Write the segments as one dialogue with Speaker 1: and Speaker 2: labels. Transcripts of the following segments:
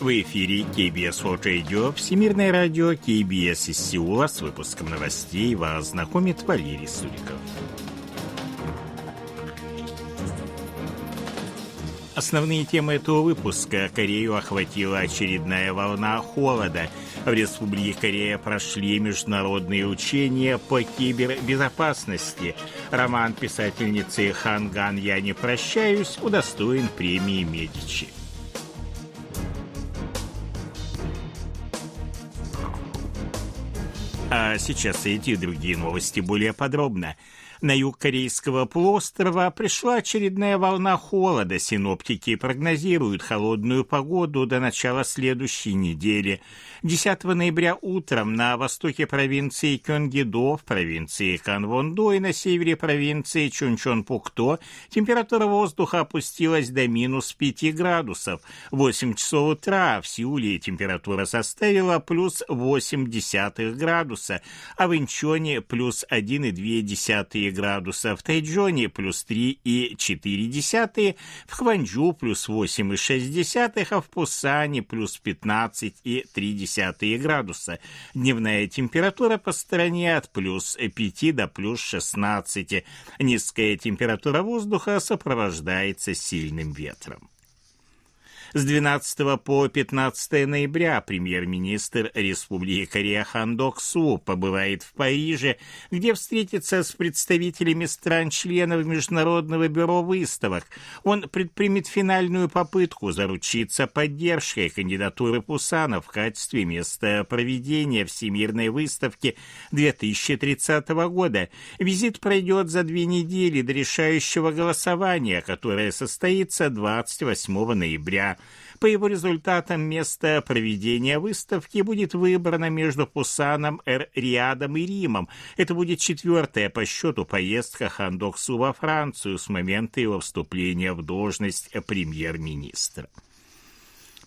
Speaker 1: В эфире KBS World Radio, Всемирное радио KBS из Сеула с выпуском новостей вас знакомит Валерий Суриков. Основные темы этого выпуска. Корею охватила очередная волна холода. В Республике Корея прошли международные учения по кибербезопасности. Роман писательницы Ханган «Я не прощаюсь» удостоен премии «Медичи». А сейчас эти и другие новости более подробно. На юг Корейского полуострова пришла очередная волна холода. Синоптики прогнозируют холодную погоду до начала следующей недели. 10 ноября утром на востоке провинции Кёнгидо, в провинции Канвондо и на севере провинции Чунчон-Пукто температура воздуха опустилась до минус 5 градусов. В 8 часов утра в Сеуле температура составила плюс 8 десятых градуса, а в Инчоне плюс 1,2 градуса, в Тайджоне плюс 3,4, в Хванчжу плюс 8,6, а в Пусане плюс 15,3 градуса. Дневная температура по стране от плюс 5 до плюс 16. Низкая температура воздуха сопровождается сильным ветром. С 12 по 15 ноября премьер-министр Республики Корея Хан Док Су побывает в Париже, где встретится с представителями стран-членов Международного бюро выставок. Он предпримет финальную попытку заручиться поддержкой кандидатуры Пусана в качестве места проведения Всемирной выставки 2030 года. Визит пройдет за две недели до решающего голосования, которое состоится 28 ноября. По его результатам место проведения выставки будет выбрано между Пусаном, Эр-Риадом и Римом. Это будет четвертая по счету поездка Хандоксу во Францию с момента его вступления в должность премьер-министра.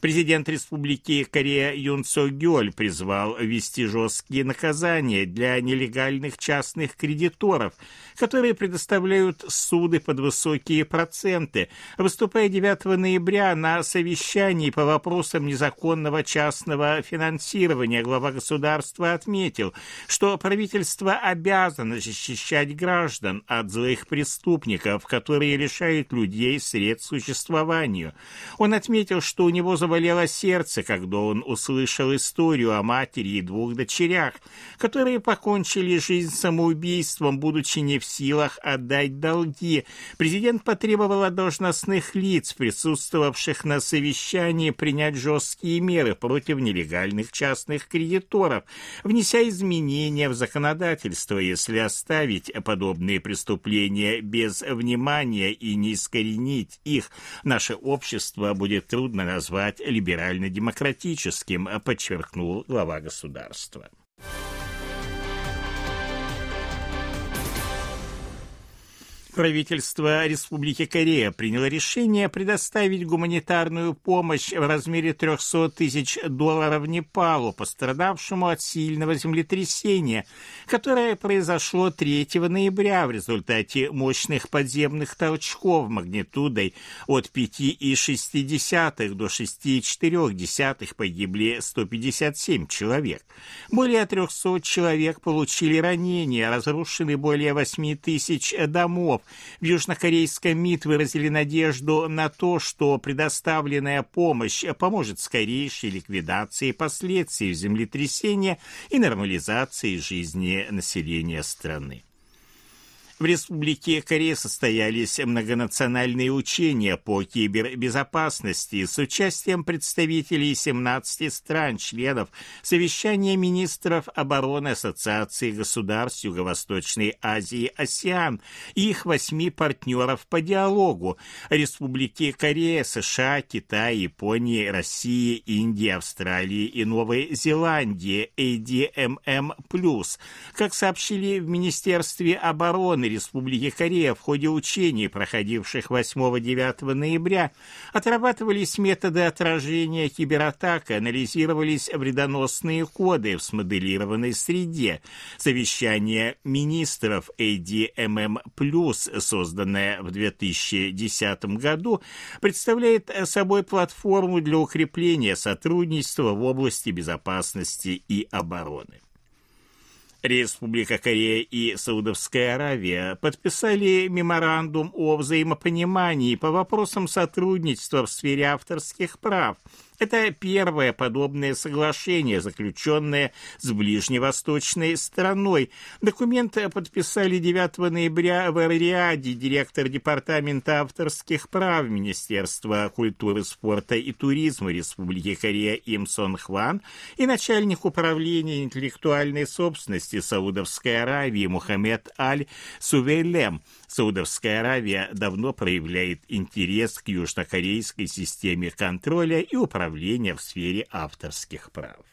Speaker 1: Президент Республики Корея Юн Со Гёль призвал ввести жесткие наказания для нелегальных частных кредиторов, которые предоставляют суды под высокие проценты. Выступая 9 ноября на совещании по вопросам незаконного частного финансирования, глава государства отметил, что правительство обязано защищать граждан от злых преступников, которые лишают людей средств существованию. Он отметил, что у него заводится заболело сердце, когда он услышал историю о матери и двух дочерях, которые покончили жизнь самоубийством, будучи не в силах отдать долги. Президент потребовал от должностных лиц, присутствовавших на совещании, принять жесткие меры против нелегальных частных кредиторов, внеся изменения в законодательство, если оставить подобные преступления без внимания и не искоренить их, наше общество будет трудно назвать либерально-демократическим, подчеркнул глава государства. Правительство Республики Корея приняло решение предоставить гуманитарную помощь в размере 300 тысяч долларов Непалу, пострадавшему от сильного землетрясения, которое произошло 3 ноября в результате мощных подземных толчков магнитудой от 5,6 до 6,4 погибли 157 человек. Более 300 человек получили ранения, разрушены более 8 тысяч домов, в южнокорейском МИД выразили надежду на то, что предоставленная помощь поможет скорейшей ликвидации последствий землетрясения и нормализации жизни населения страны. В Республике Корея состоялись многонациональные учения по кибербезопасности с участием представителей 17 стран-членов Совещания министров обороны Ассоциации государств Юго-Восточной Азии «АСИАН» и их восьми партнеров по диалогу Республики Корея, США, Китай, Японии, России, Индии, Австралии и Новой Зеландии ADMM+. Как сообщили в Министерстве обороны, Федеративной Республики Корея в ходе учений, проходивших 8-9 ноября, отрабатывались методы отражения кибератак, анализировались вредоносные коды в смоделированной среде. Совещание министров ADMM+, созданное в 2010 году, представляет собой платформу для укрепления сотрудничества в области безопасности и обороны. Республика Корея и Саудовская Аравия подписали меморандум о взаимопонимании по вопросам сотрудничества в сфере авторских прав – это первое подобное соглашение, заключенное с ближневосточной страной. Документ подписали 9 ноября в Риаде директор Департамента авторских прав Министерства культуры, спорта и туризма Республики Корея Им Сон Хван и начальник управления интеллектуальной собственности Саудовской Аравии Мухаммед Аль Сувейлем. Саудовская Аравия давно проявляет интерес к южнокорейской системе контроля и управления в сфере авторских прав.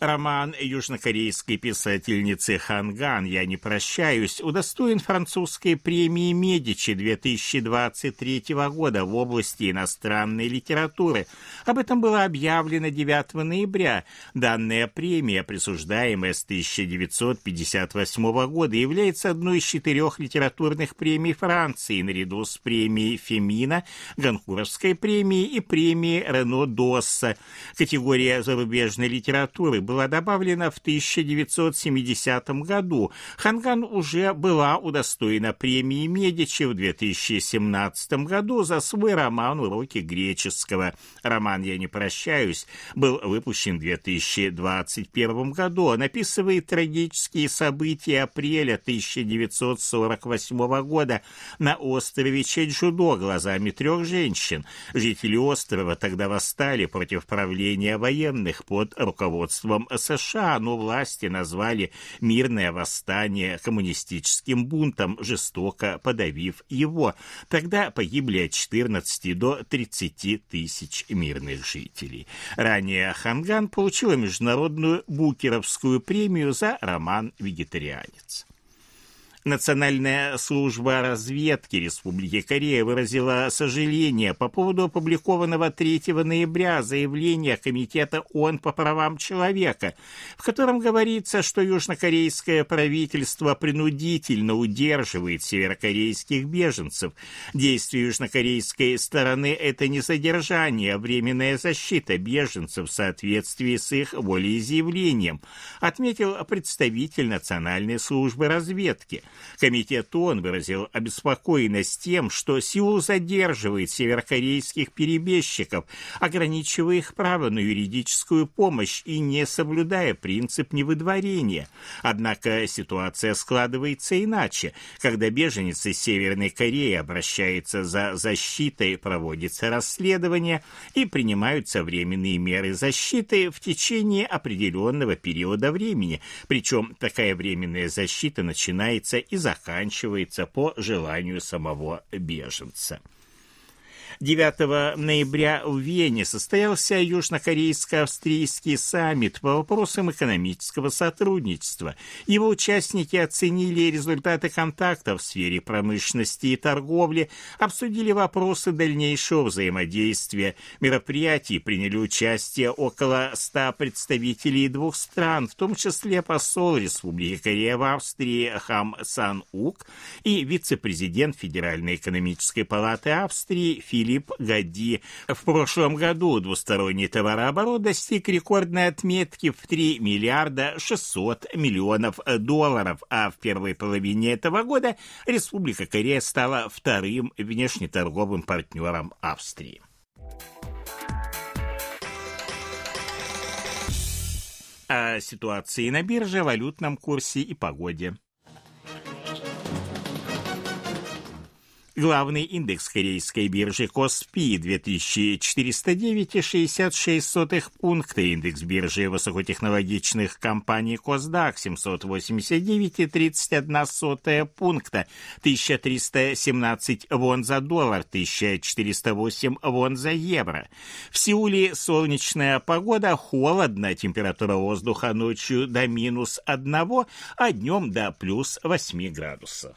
Speaker 1: Роман южнокорейской писательницы Ханган «Я не прощаюсь» удостоен французской премии «Медичи» 2023 года в области иностранной литературы. Об этом было объявлено 9 ноября. Данная премия, присуждаемая с 1958 года, является одной из четырех литературных премий Франции наряду с премией Фемина, Ганкуровской премией и премией Рено Досса. Категория зарубежной литературы была добавлена в 1970 году. Ханган уже была удостоена премии Медичи в 2017 году за свой роман «Уроки греческого». Роман «Я не прощаюсь» был выпущен в 2021 году. Он описывает трагические события апреля 1948 года на острове Чеджудо глазами трех женщин. Жители острова тогда восстали против правления военных под руководством правительством США, но власти назвали мирное восстание коммунистическим бунтом, жестоко подавив его. Тогда погибли от 14 до 30 тысяч мирных жителей. Ранее Ханган получила международную Букеровскую премию за роман «Вегетарианец». Национальная служба разведки Республики Корея выразила сожаление по поводу опубликованного 3 ноября заявления Комитета ООН по правам человека, в котором говорится, что южнокорейское правительство принудительно удерживает северокорейских беженцев. Действие южнокорейской стороны – это не содержание, а временная защита беженцев в соответствии с их волеизъявлением, отметил представитель Национальной службы разведки – Комитет ООН выразил обеспокоенность тем, что Сеул задерживает северокорейских перебежчиков, ограничивая их право на юридическую помощь и не соблюдая принцип невыдворения. Однако ситуация складывается иначе. Когда беженец из Северной Кореи обращается за защитой, проводится расследование и принимаются временные меры защиты в течение определенного периода времени. Причем такая временная защита начинается и заканчивается по желанию самого беженца. 9 ноября в Вене состоялся южнокорейско-австрийский саммит по вопросам экономического сотрудничества. Его участники оценили результаты контактов в сфере промышленности и торговли, обсудили вопросы дальнейшего взаимодействия. Мероприятий приняли участие около 100 представителей двух стран, в том числе посол Республики Корея в Австрии Хам Сан Ук и вице-президент Федеральной экономической палаты Австрии Филипп Филипп Гади. В прошлом году двусторонний товарооборот достиг рекордной отметки в 3 миллиарда 600 миллионов долларов, а в первой половине этого года Республика Корея стала вторым внешнеторговым партнером Австрии. О ситуации на бирже, валютном курсе и погоде. Главный индекс корейской биржи Коспи 2409,66 пункта, индекс биржи высокотехнологичных компаний Косдак 789,31 пункта, 1317 вон за доллар, 1408 вон за евро. В Сеуле солнечная погода, холодно, температура воздуха ночью до минус 1, а днем до плюс 8 градусов.